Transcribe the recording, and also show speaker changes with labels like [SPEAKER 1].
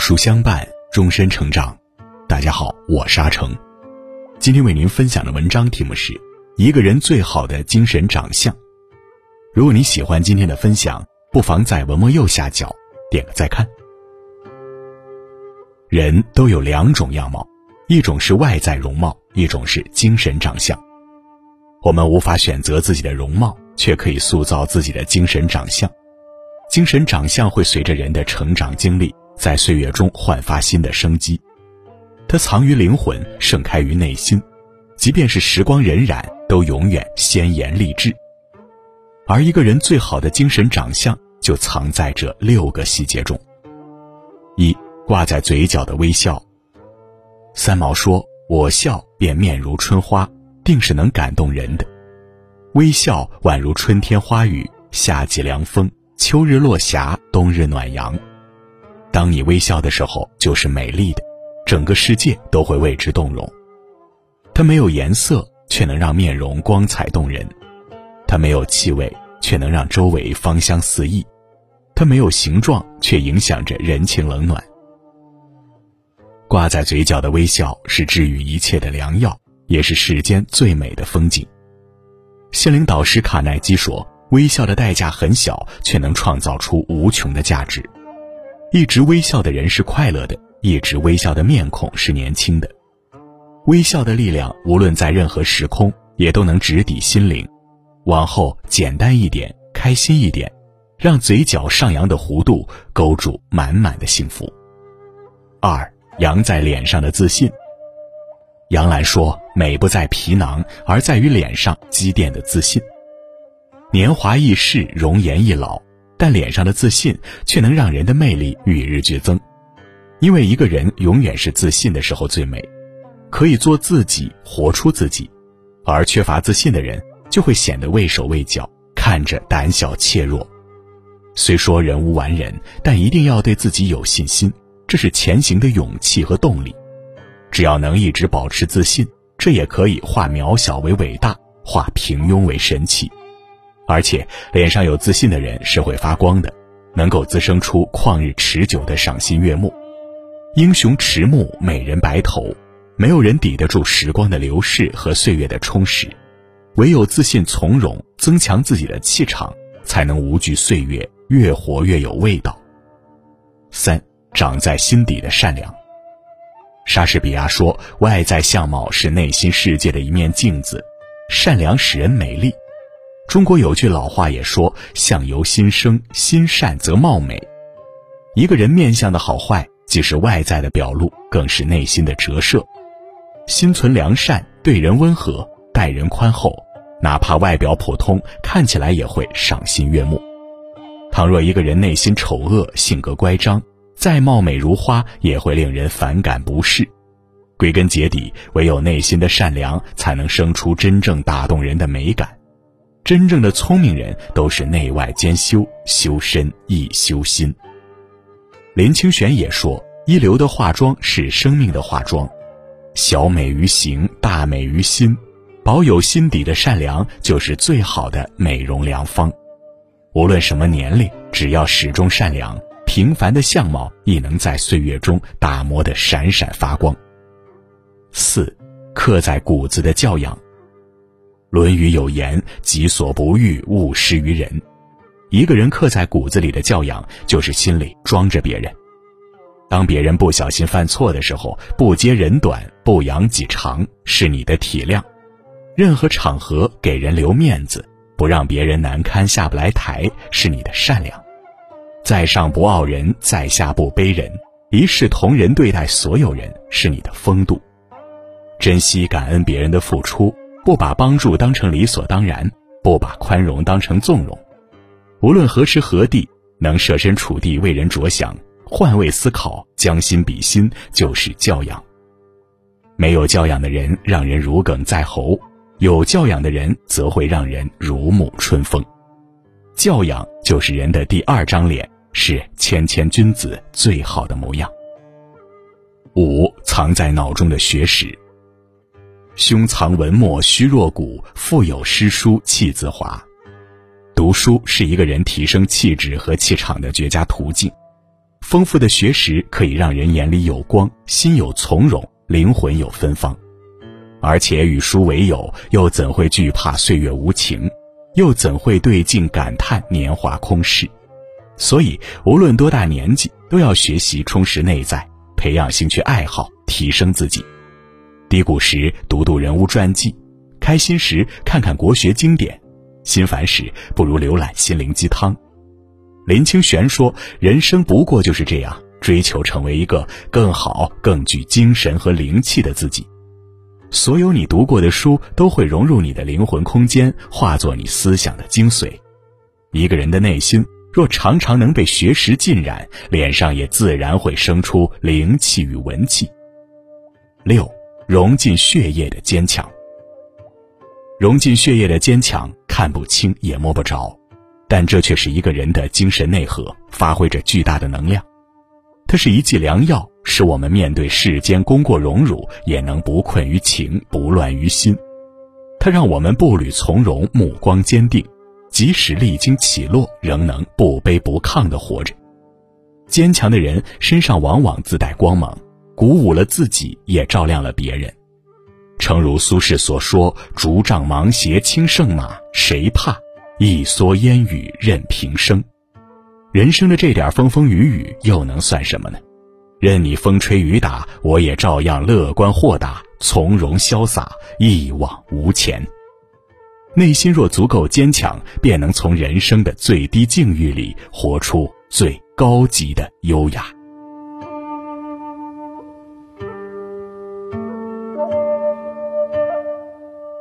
[SPEAKER 1] 书相伴，终身成长。大家好，我是阿成。今天为您分享的文章题目是《一个人最好的精神长相》。如果你喜欢今天的分享，不妨在文末右下角点个再看。人都有两种样貌，一种是外在容貌，一种是精神长相。我们无法选择自己的容貌，却可以塑造自己的精神长相。精神长相会随着人的成长经历，在岁月中焕发新的生机。它藏于灵魂，盛开于内心，即便是时光荏苒，都永远鲜艳励志。而一个人最好的精神长相，就藏在这六个细节中。一挂在嘴角的微笑。三毛说：“我笑便面如春花，定是能感动人的。微笑宛如春天花雨，夏季凉风。”秋日落霞，冬日暖阳。当你微笑的时候，就是美丽的，整个世界都会为之动容。它没有颜色，却能让面容光彩动人；它没有气味，却能让周围芳香四溢；它没有形状，却影响着人情冷暖。挂在嘴角的微笑是治愈一切的良药，也是世间最美的风景。心灵导师卡耐基说。微笑的代价很小，却能创造出无穷的价值。一直微笑的人是快乐的，一直微笑的面孔是年轻的。微笑的力量，无论在任何时空，也都能直抵心灵。往后简单一点，开心一点，让嘴角上扬的弧度勾住满满的幸福。二，扬在脸上的自信。杨澜说：“美不在皮囊，而在于脸上积淀的自信。”年华易逝，容颜易老，但脸上的自信却能让人的魅力与日俱增。因为一个人永远是自信的时候最美，可以做自己，活出自己；而缺乏自信的人就会显得畏手畏脚，看着胆小怯弱。虽说人无完人，但一定要对自己有信心，这是前行的勇气和动力。只要能一直保持自信，这也可以化渺小为伟大，化平庸为神奇。而且，脸上有自信的人是会发光的，能够滋生出旷日持久的赏心悦目。英雄迟暮，美人白头，没有人抵得住时光的流逝和岁月的充实。唯有自信从容，增强自己的气场，才能无惧岁月，越活越有味道。三，长在心底的善良。莎士比亚说：“外在相貌是内心世界的一面镜子，善良使人美丽。”中国有句老话也说：“相由心生，心善则貌美。”一个人面相的好坏，既是外在的表露，更是内心的折射。心存良善，对人温和，待人宽厚，哪怕外表普通，看起来也会赏心悦目。倘若一个人内心丑恶，性格乖张，再貌美如花，也会令人反感不适。归根结底，唯有内心的善良，才能生出真正打动人的美感。真正的聪明人都是内外兼修，修身亦修心。林清玄也说：“一流的化妆是生命的化妆，小美于形，大美于心。保有心底的善良，就是最好的美容良方。无论什么年龄，只要始终善良，平凡的相貌亦能在岁月中打磨得闪闪发光。”四，刻在骨子的教养。《论语》有言：“己所不欲，勿施于人。”一个人刻在骨子里的教养，就是心里装着别人。当别人不小心犯错的时候，不揭人短，不扬己长，是你的体谅；任何场合给人留面子，不让别人难堪下不来台，是你的善良。在上不傲人，在下不卑人，一视同仁对待所有人，是你的风度。珍惜感恩别人的付出。不把帮助当成理所当然，不把宽容当成纵容，无论何时何地，能设身处地为人着想，换位思考，将心比心，就是教养。没有教养的人让人如鲠在喉，有教养的人则会让人如沐春风。教养就是人的第二张脸，是谦谦君子最好的模样。五藏在脑中的学识。胸藏文墨虚若谷，腹有诗书气自华。读书是一个人提升气质和气场的绝佳途径。丰富的学识可以让人眼里有光，心有从容，灵魂有芬芳。而且与书为友，又怎会惧怕岁月无情？又怎会对镜感叹年华空逝？所以，无论多大年纪，都要学习充实内在，培养兴趣爱好，提升自己。低谷时读读人物传记，开心时看看国学经典，心烦时不如浏览心灵鸡汤。林清玄说：“人生不过就是这样，追求成为一个更好、更具精神和灵气的自己。所有你读过的书都会融入你的灵魂空间，化作你思想的精髓。一个人的内心。”若常常能被学识浸染，脸上也自然会生出灵气与文气。六，融进血液的坚强。融进血液的坚强，看不清也摸不着，但这却是一个人的精神内核，发挥着巨大的能量。它是一剂良药，使我们面对世间功过荣辱，也能不困于情，不乱于心。它让我们步履从容，目光坚定。即使历经起落，仍能不卑不亢地活着。坚强的人身上往往自带光芒，鼓舞了自己，也照亮了别人。诚如苏轼所说：“竹杖芒鞋轻胜马，谁怕？一蓑烟雨任平生。”人生的这点风风雨雨，又能算什么呢？任你风吹雨打，我也照样乐观豁达、从容潇洒、一往无前。内心若足够坚强，便能从人生的最低境遇里活出最高级的优雅。